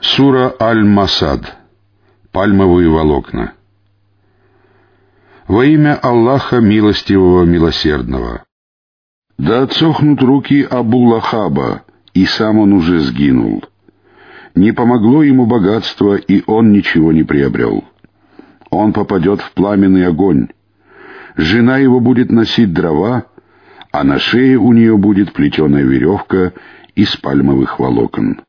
Сура Аль-Масад. Пальмовые волокна. Во имя Аллаха Милостивого Милосердного. Да отсохнут руки Абу-Лахаба, и сам он уже сгинул. Не помогло ему богатство, и он ничего не приобрел. Он попадет в пламенный огонь. Жена его будет носить дрова, а на шее у нее будет плетеная веревка из пальмовых волокон.